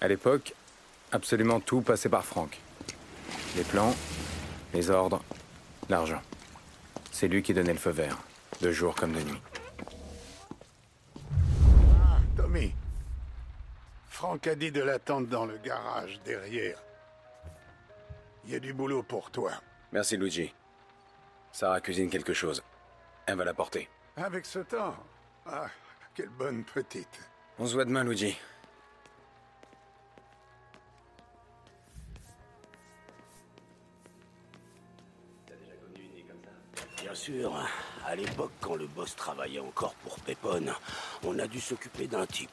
À l'époque, absolument tout passait par Franck. Les plans, les ordres, l'argent. C'est lui qui donnait le feu vert, de jour comme de nuit. Ah, Tommy. Franck a dit de l'attendre dans le garage, derrière. Il y a du boulot pour toi. Merci, Luigi. Sarah cuisine quelque chose. Elle va l'apporter. Avec ce temps Ah, quelle bonne petite. On se voit demain, Luigi. Sûr, à l'époque, quand le boss travaillait encore pour Pépone, on a dû s'occuper d'un type.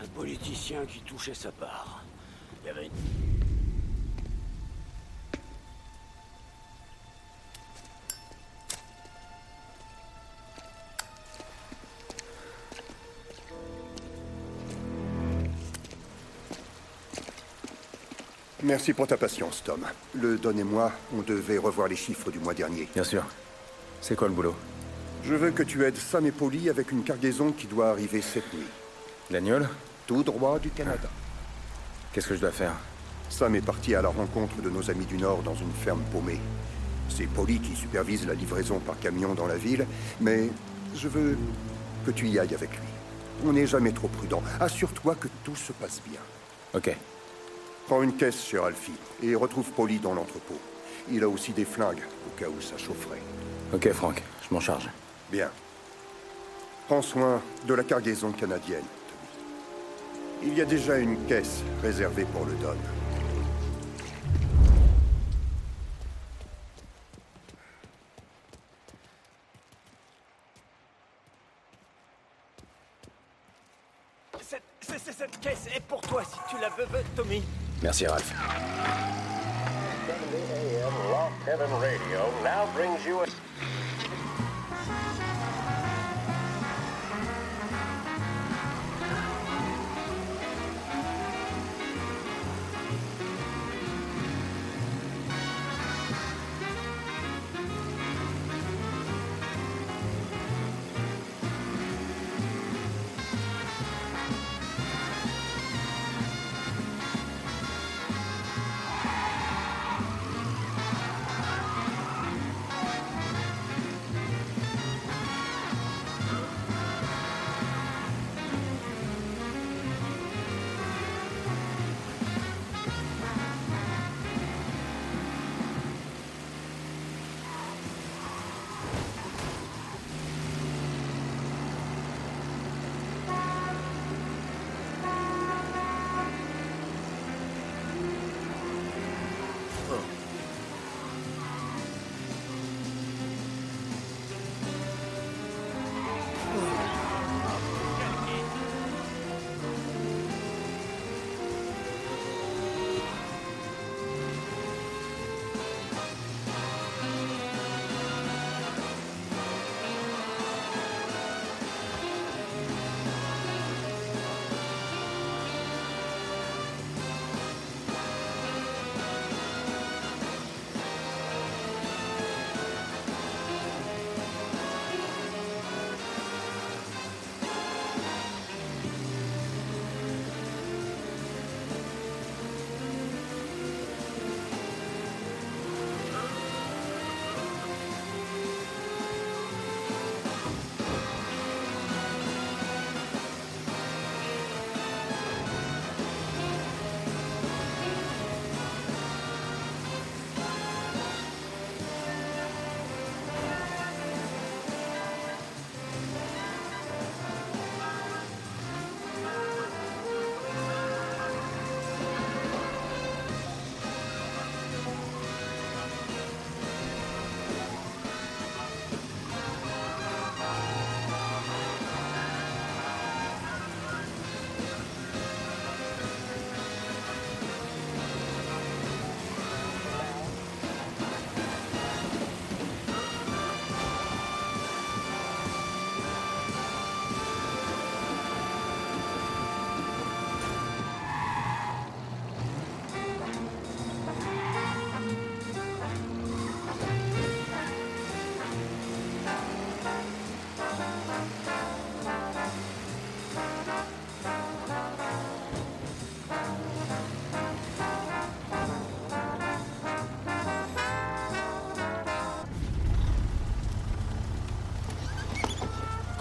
Un politicien qui touchait sa part. Il y avait... Merci pour ta patience, Tom. Le Don et moi, on devait revoir les chiffres du mois dernier. Bien sûr. C'est quoi le boulot Je veux que tu aides Sam et Polly avec une cargaison qui doit arriver cette nuit. L'agneau Tout droit du Canada. Qu'est-ce que je dois faire Sam est parti à la rencontre de nos amis du Nord dans une ferme paumée. C'est Polly qui supervise la livraison par camion dans la ville, mais je veux que tu y ailles avec lui. On n'est jamais trop prudent. Assure-toi que tout se passe bien. Ok. Prends une caisse sur Alfie et retrouve Polly dans l'entrepôt. Il a aussi des flingues, au cas où ça chaufferait. Ok, Franck. Je m'en charge. Bien. Prends soin de la cargaison canadienne, Tommy. Il y a déjà une caisse réservée pour le Don. Cette, cette caisse est pour toi si tu la veux, Tommy. Merci, Ralph. 70 AM Heaven Radio now brings you a...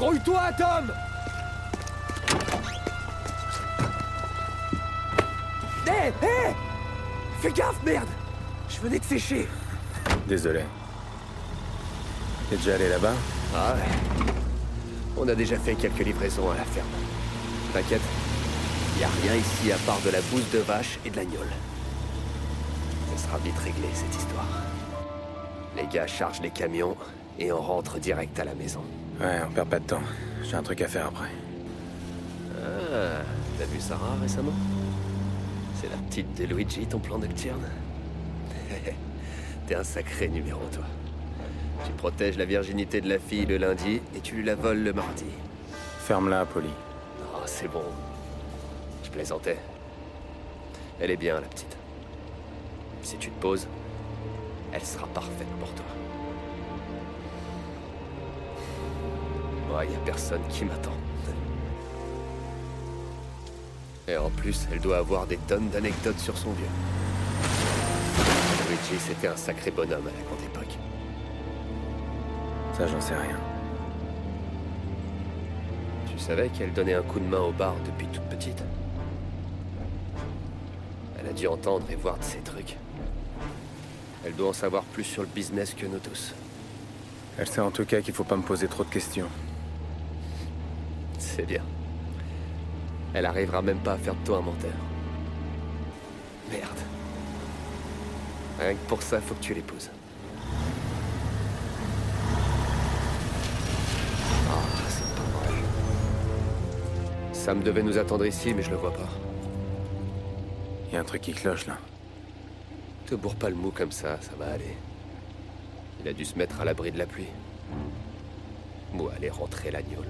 Grouille-toi, Tom Hé Hé Fais gaffe, merde Je venais de sécher Désolé. T'es déjà allé là-bas? Ah ouais. On a déjà fait quelques livraisons à la ferme. T'inquiète, y a rien ici à part de la bouse de vache et de l'agnole. Ça sera vite réglé, cette histoire. Les gars chargent les camions et on rentre direct à la maison. Ouais, on perd pas de temps. J'ai un truc à faire après. Ah, t'as vu Sarah récemment? C'est la petite de Luigi, ton plan nocturne T'es un sacré numéro, toi. Tu protèges la virginité de la fille le lundi et tu lui la voles le mardi. Ferme-la, Polly. Oh, c'est bon. Je plaisantais. Elle est bien, la petite. Si tu te poses, elle sera parfaite pour toi. Moi, y a personne qui m'attend. Et en plus, elle doit avoir des tonnes d'anecdotes sur son vieux. Luigi, c'était un sacré bonhomme à la grande époque. Ça, j'en sais rien. Tu savais qu'elle donnait un coup de main au bar depuis toute petite? Elle a dû entendre et voir de ces trucs. Elle doit en savoir plus sur le business que nous tous. Elle sait en tout cas qu'il faut pas me poser trop de questions. C'est bien. Elle arrivera même pas à faire de toi un menteur. Merde. Rien que pour ça, faut que tu l'épouses. Ah, c'est pas vrai. Sam devait nous attendre ici, mais je le vois pas. Il y a un truc qui cloche là. Te bourre pas le mou comme ça, ça va aller. Il a dû se mettre à l'abri de la pluie. Ou aller rentrer l'agnole.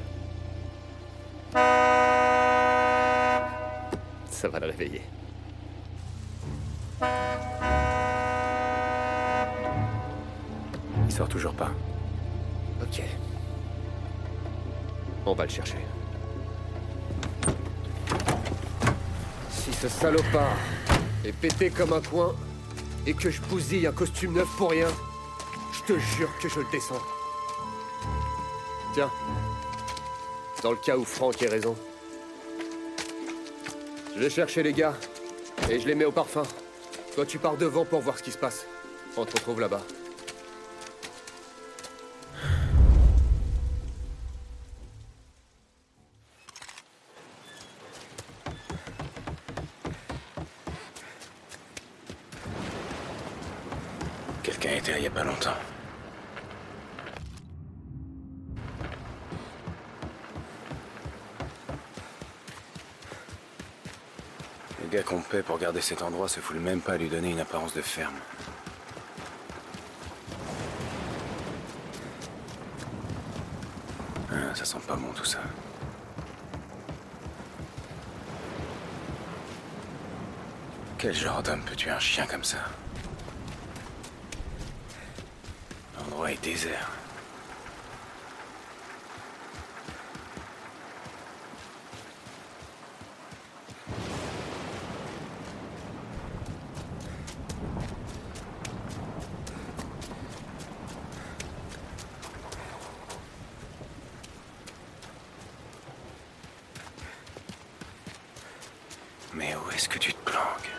Ça va le réveiller. Il sort toujours pas. Ok. On va le chercher. Si ce salopard est pété comme un coin et que je bousille un costume neuf pour rien, je te jure que je le descends. Tiens. Dans le cas où Franck ait raison. Je vais chercher les gars et je les mets au parfum. Toi, tu pars devant pour voir ce qui se passe. On te retrouve là-bas. Garder cet endroit se fout même pas à lui donner une apparence de ferme. Ah, ça sent pas bon tout ça. Quel genre d'homme peut tuer un chien comme ça? L'endroit est désert. Mais où est-ce que tu te planques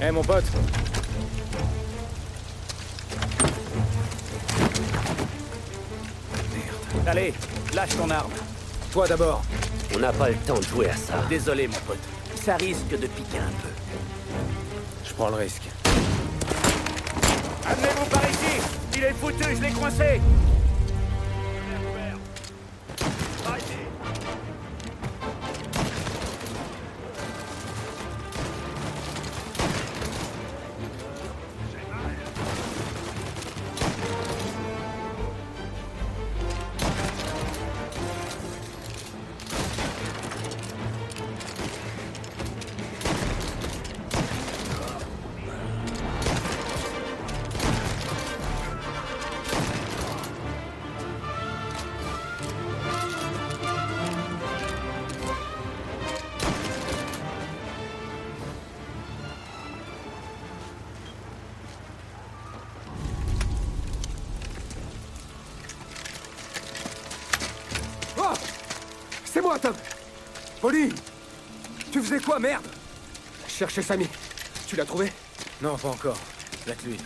Eh mon pote Allez, lâche ton arme. Toi d'abord. On n'a pas le temps de jouer à ça. Désolé, mon pote. Ça risque de piquer un peu. Je prends le risque. Amenez-vous par ici Il est foutu, je l'ai coincé Polly Tu faisais quoi, merde? Cherchez Samy. Tu l'as trouvé? Non, pas encore. Que lui.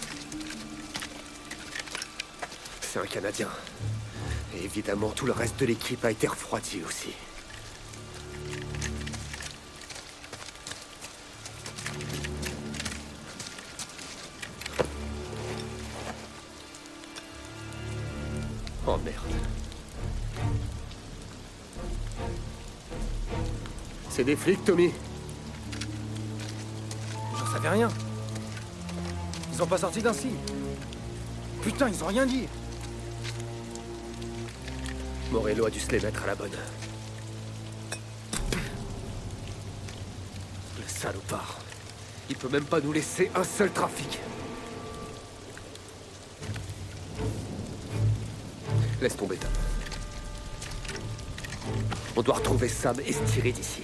C'est un Canadien. Et évidemment, tout le reste de l'équipe a été refroidi aussi. Oh merde. C'est des flics, Tommy. J'en savais rien. Ils ont pas sorti d'un signe. Putain, ils ont rien dit. Morello a dû se les mettre à la bonne. Le salopard. Il peut même pas nous laisser un seul trafic. Laisse tomber, Tom. On doit retrouver Sam et se tirer d'ici.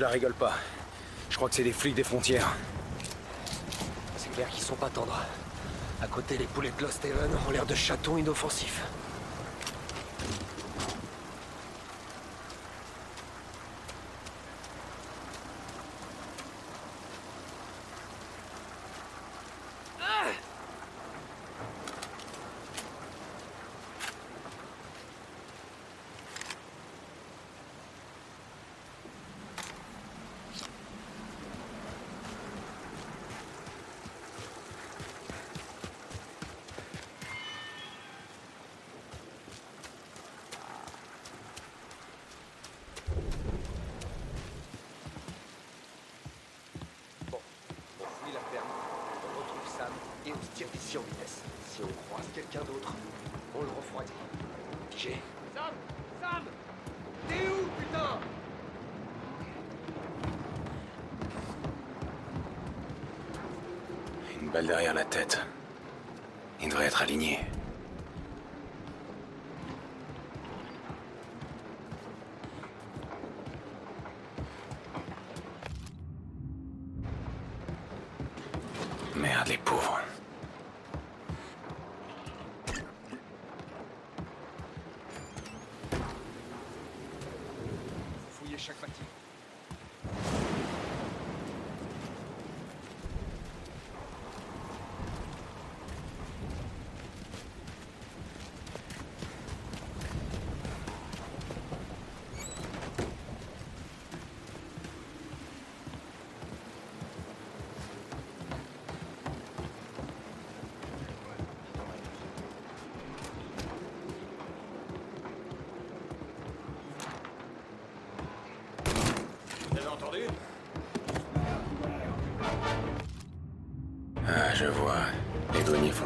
Ces types-là rigolent pas. Je crois que c'est des flics des frontières. C'est clair qu'ils sont pas tendres. À côté, les poulets de Lost Haven ont l'air de chatons inoffensifs. Bon, on fouille la ferme, on retrouve On se tire d'ici en vitesse. Si on croise quelqu'un d'autre, on le refroidit. Pigé Sam Sam T'es où, putain? Une balle derrière la tête. Il devrait être aligné. Merde, les pauvres. Fouillez chaque bâtiment. Ah, je vois.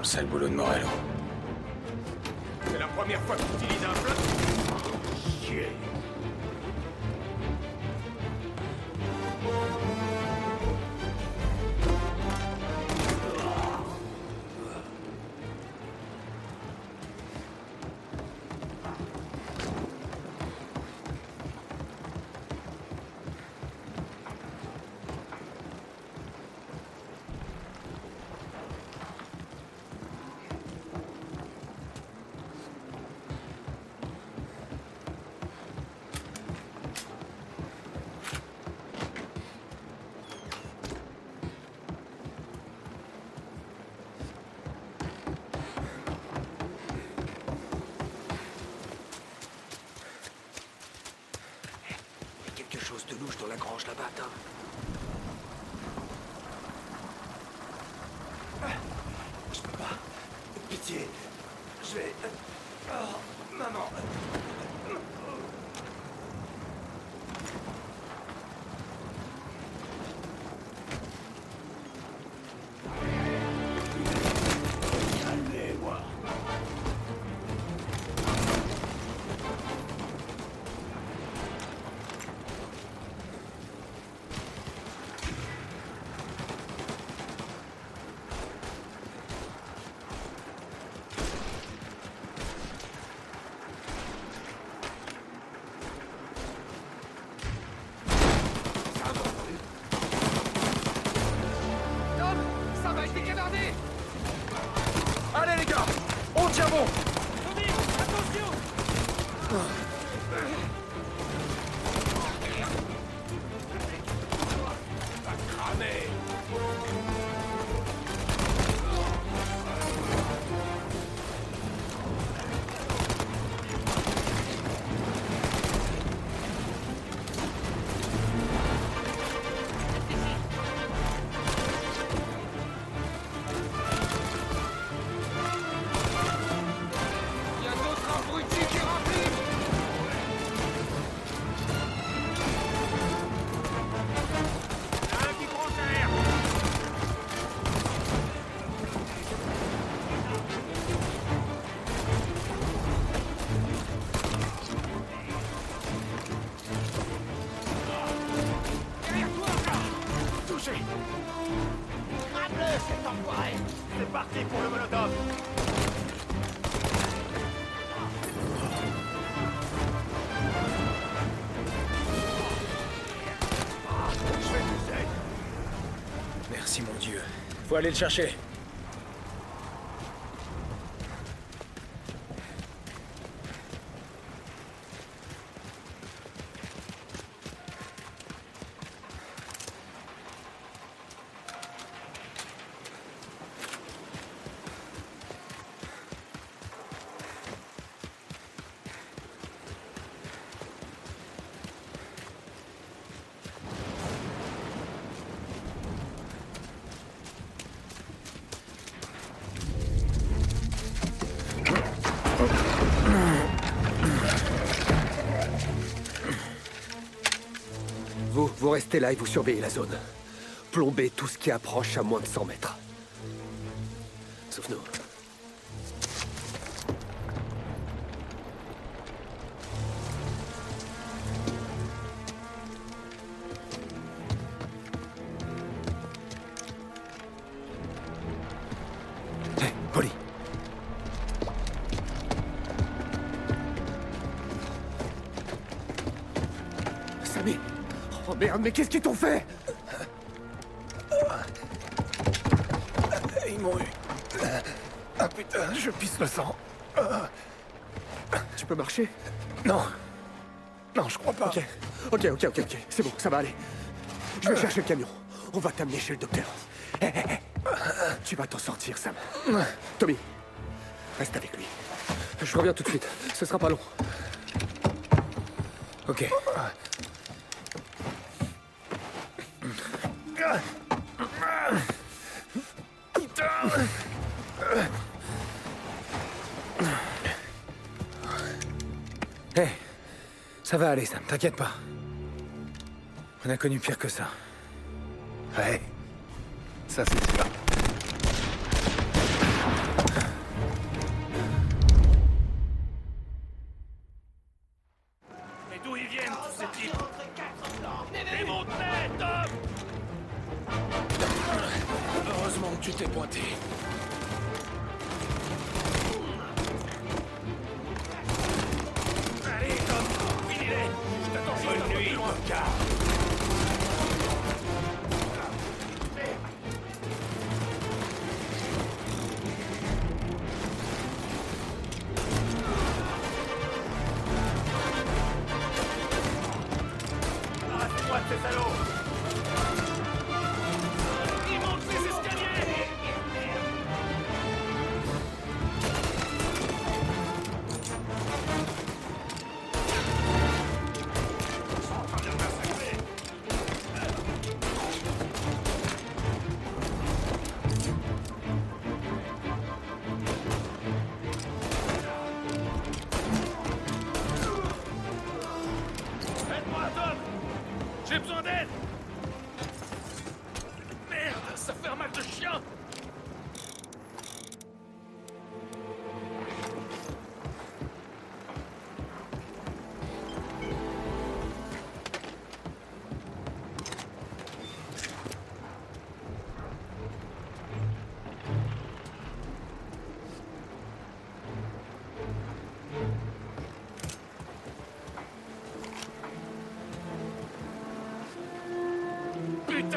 Font le boulot de Morello. C'est la première fois que tu grange là-bas, Tom. Je peux pas. Pitié. Je vais. Faut aller le chercher. Vous, vous restez là et vous surveillez la zone. Plombez tout ce qui approche à moins de 100 mètres. Sauf nous. Mais qu'est-ce qu'ils t'ont fait? Ils m'ont eu. Ah putain, je pisse le sang. Tu peux marcher? Non. Non, je crois pas. Ok, ok, ok, ok, ok. C'est bon, ça va aller. Je vais chercher le camion. On va t'amener chez le docteur. Hé, hé, hé. Tu vas t'en sortir, Sam. Tommy, reste avec lui. Je reviens tout de suite. Ce sera pas long. Ok. Hé, ça va aller, Sam, t'inquiète pas. On a connu pire que ça. Ouais. Ça, c'est sûr.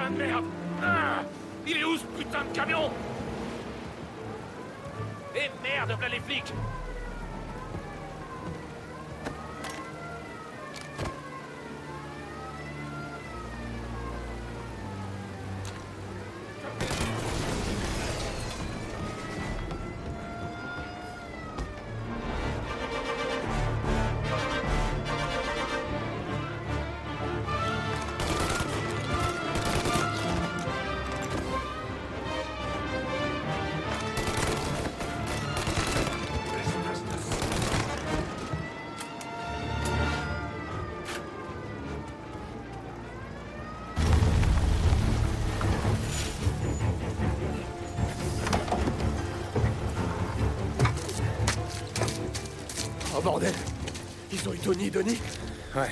Merde. Ah Il est où ce putain de camion? Eh merde, voilà les flics Tony, Denis Ouais.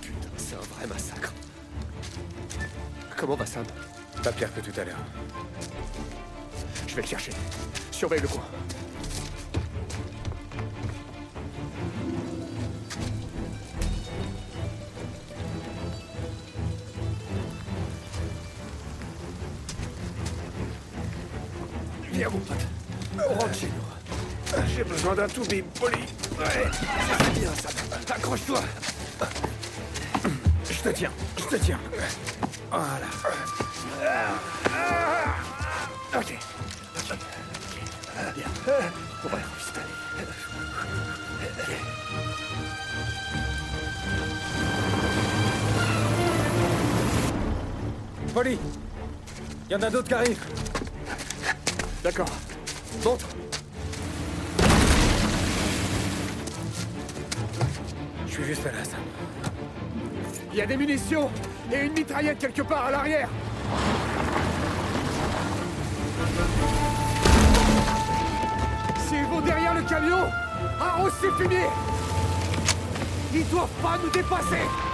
Putain, c'est un vrai massacre. Comment va Sam? Pas pire que tout à l'heure. Je vais le chercher. Surveille le coin. Viens, mon pote. On rentre chez nous. J'ai besoin d'un tout bip, poli. Ouais, c'est bien, Sam. Accroche-toi. Je te tiens, je te tiens. Voilà. Ok. Bien. On va s'installer. Poli Il y en a d'autres qui arrivent. D'accord. Montre. Il y a des munitions et une mitraillette quelque part à l'arrière. S'ils vont derrière le camion, arrose ces fumiers Ils doivent pas nous dépasser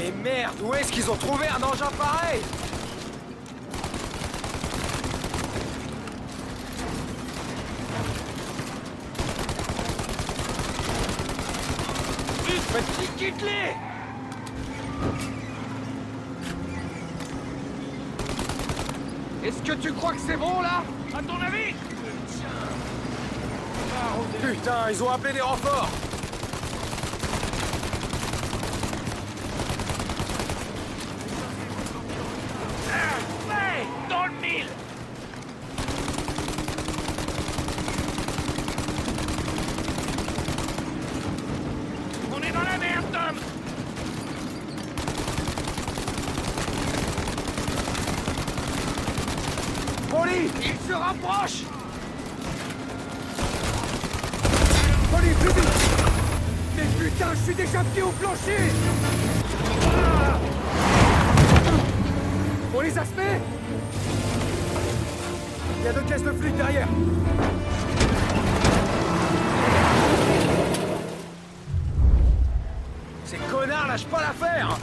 Mais merde, où est-ce qu'ils ont trouvé un engin pareil Vite, quitte-les Est-ce que tu crois que c'est bon là À ton avis Putain, ils ont appelé des renforts Ouais Dans le mille On est dans la merde, Tom Poli Il se rapproche Allez, plus vite Mais putain, je suis déjà pied au plancher Ah On les a semés Il y a deux caisses de flics derrière. Ces connards lâchent pas l'affaire.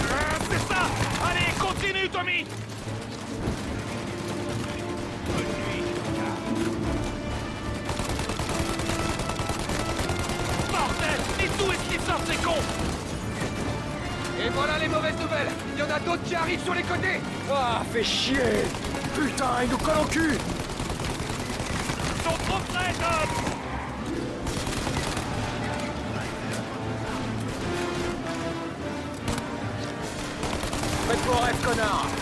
Euh, C'est ça. Allez, continue, Tommy. Bordel Et d'où est-ce qu'ils sortent, ces cons voilà les mauvaises nouvelles. Il y en a d'autres qui arrivent sur les côtés. Ah, fais chier. Putain, ils nous collent au cul. Ils sont trop près, Tom. Faites vos rêves, connard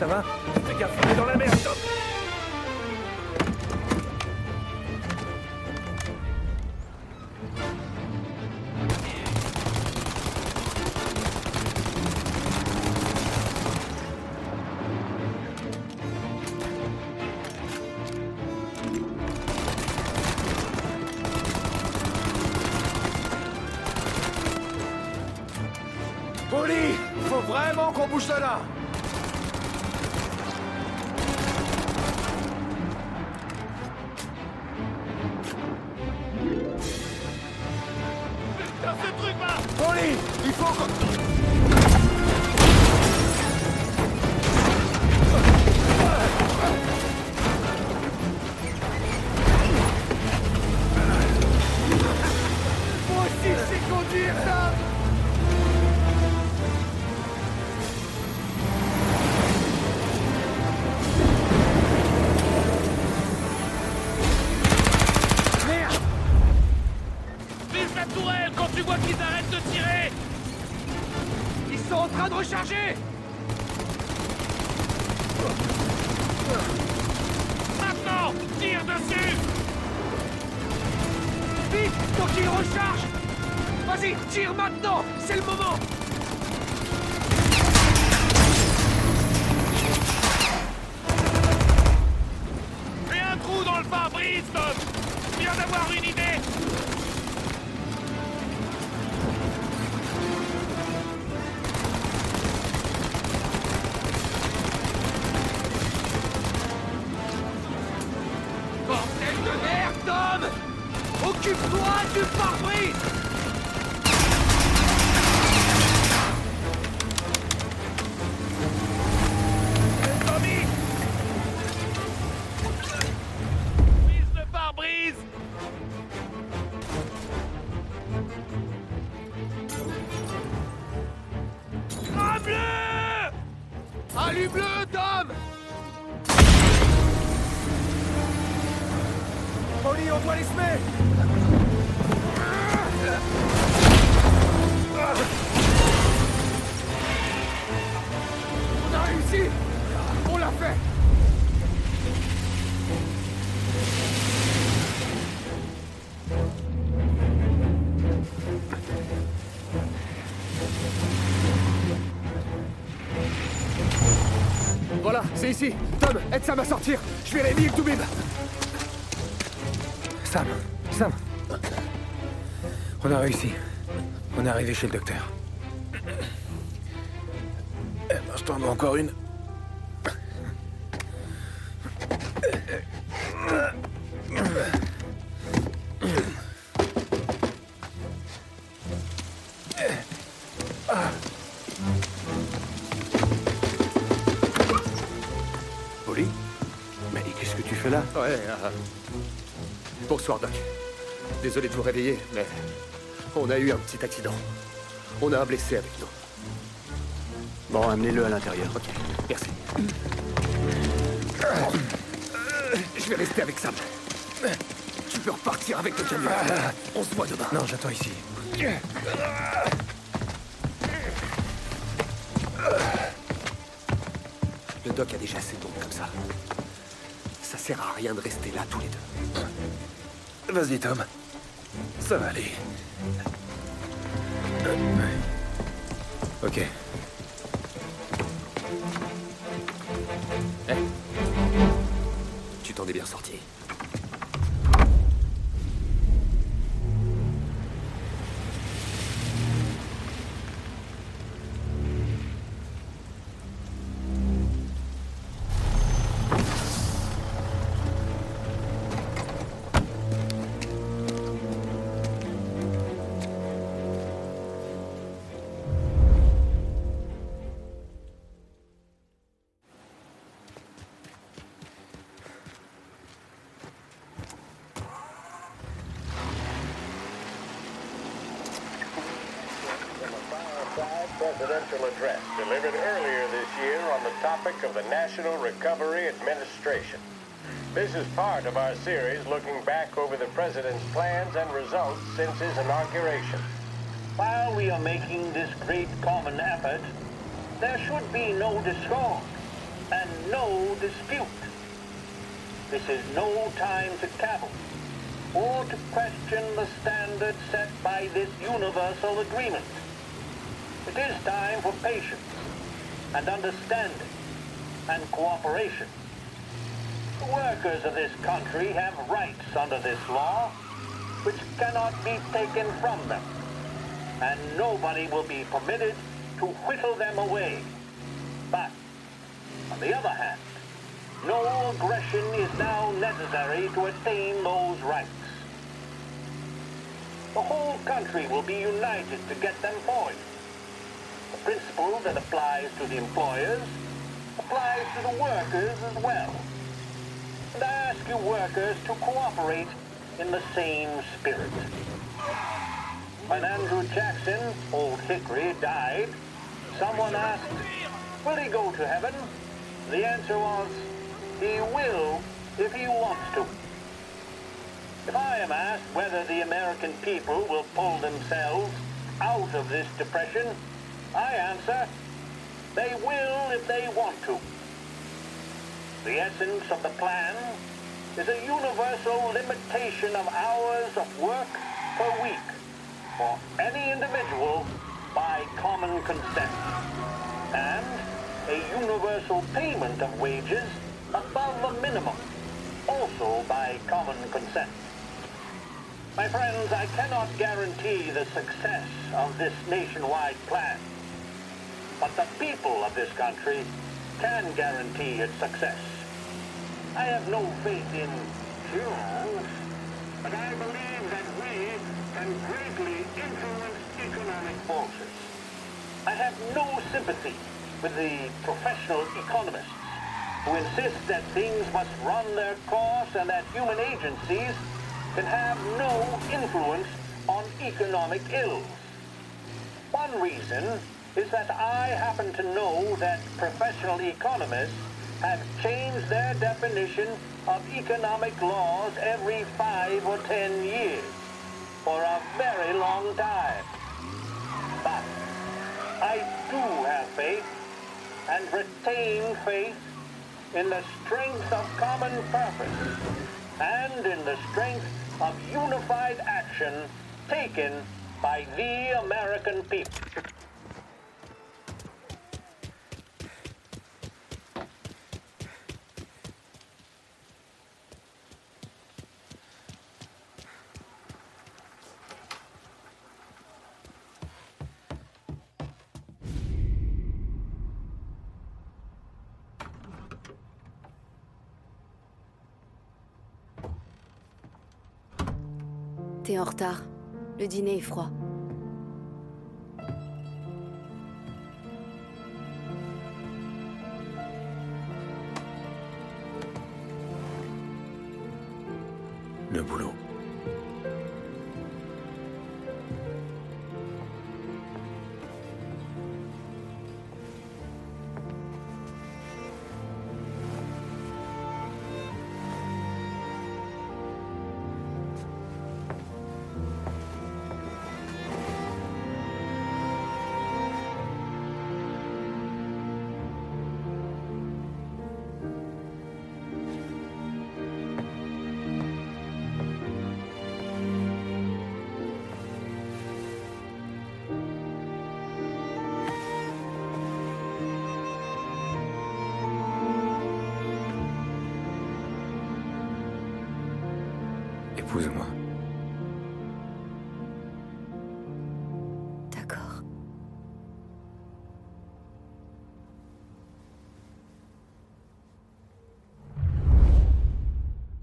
Ça, va. Fais gaffe, on dans la merde, on doit les On a réussi On l'a fait Voilà, c'est ici. Tom, aide Sam à sortir. Je vais réveiller le Toubib. Sam, Sam. On a réussi. On est arrivé chez le docteur. Ben, je t'en dois encore une. Polly Mais qu'est-ce que tu fais là? Ouais. euh, Bonsoir, Doc. Désolé de vous réveiller, mais on a eu un petit accident. On a un blessé avec nous. Bon, amenez-le à l'intérieur. Ok, merci. Je vais rester avec Sam. Tu peux repartir avec le camion. On se voit demain. Non, j'attends ici. Le doc a déjà assez monde comme ça. Ça sert à rien de rester là tous les deux. Vas-y, Tom. Ça va aller. Ok. Tu t'en es bien sorti. Presidential address delivered earlier this year on the topic of the National Recovery Administration. This is part of our series looking back over the president's plans and results since his inauguration. While we are making this great common effort, there should be no discord and no dispute. This is no time to cavil or to question the standard set by this universal agreement. It is time for patience and understanding and cooperation. The workers of this country have rights under this law which cannot be taken from them, and nobody will be permitted to whittle them away. But, on the other hand, no aggression is now necessary to attain those rights. The whole country will be united to get them forward. The principle that applies to the employers applies to the workers as well. And I ask you workers to cooperate in the same spirit. When Andrew Jackson, Old Hickory, died, someone asked, will he go to heaven? The answer was, he will if he wants to. If I am asked whether the American people will pull themselves out of this depression, I answer, they will if they want to. The essence of the plan is a universal limitation of hours of work per week for any individual by common consent, and a universal payment of wages above the minimum, also by common consent. My friends, I cannot guarantee the success of this nationwide plan, but the people of this country can guarantee its success. I have no faith in cures, but I believe that we can greatly influence economic forces. I have no sympathy with the professional economists who insist that things must run their course and that human agencies can have no influence on economic ills. One reason is that I happen to know that professional economists have changed their definition of economic laws every five or ten years for a very long time. But I do have faith and retain faith in the strength of common purpose and in the strength of unified action taken by the American people. Le dîner est froid.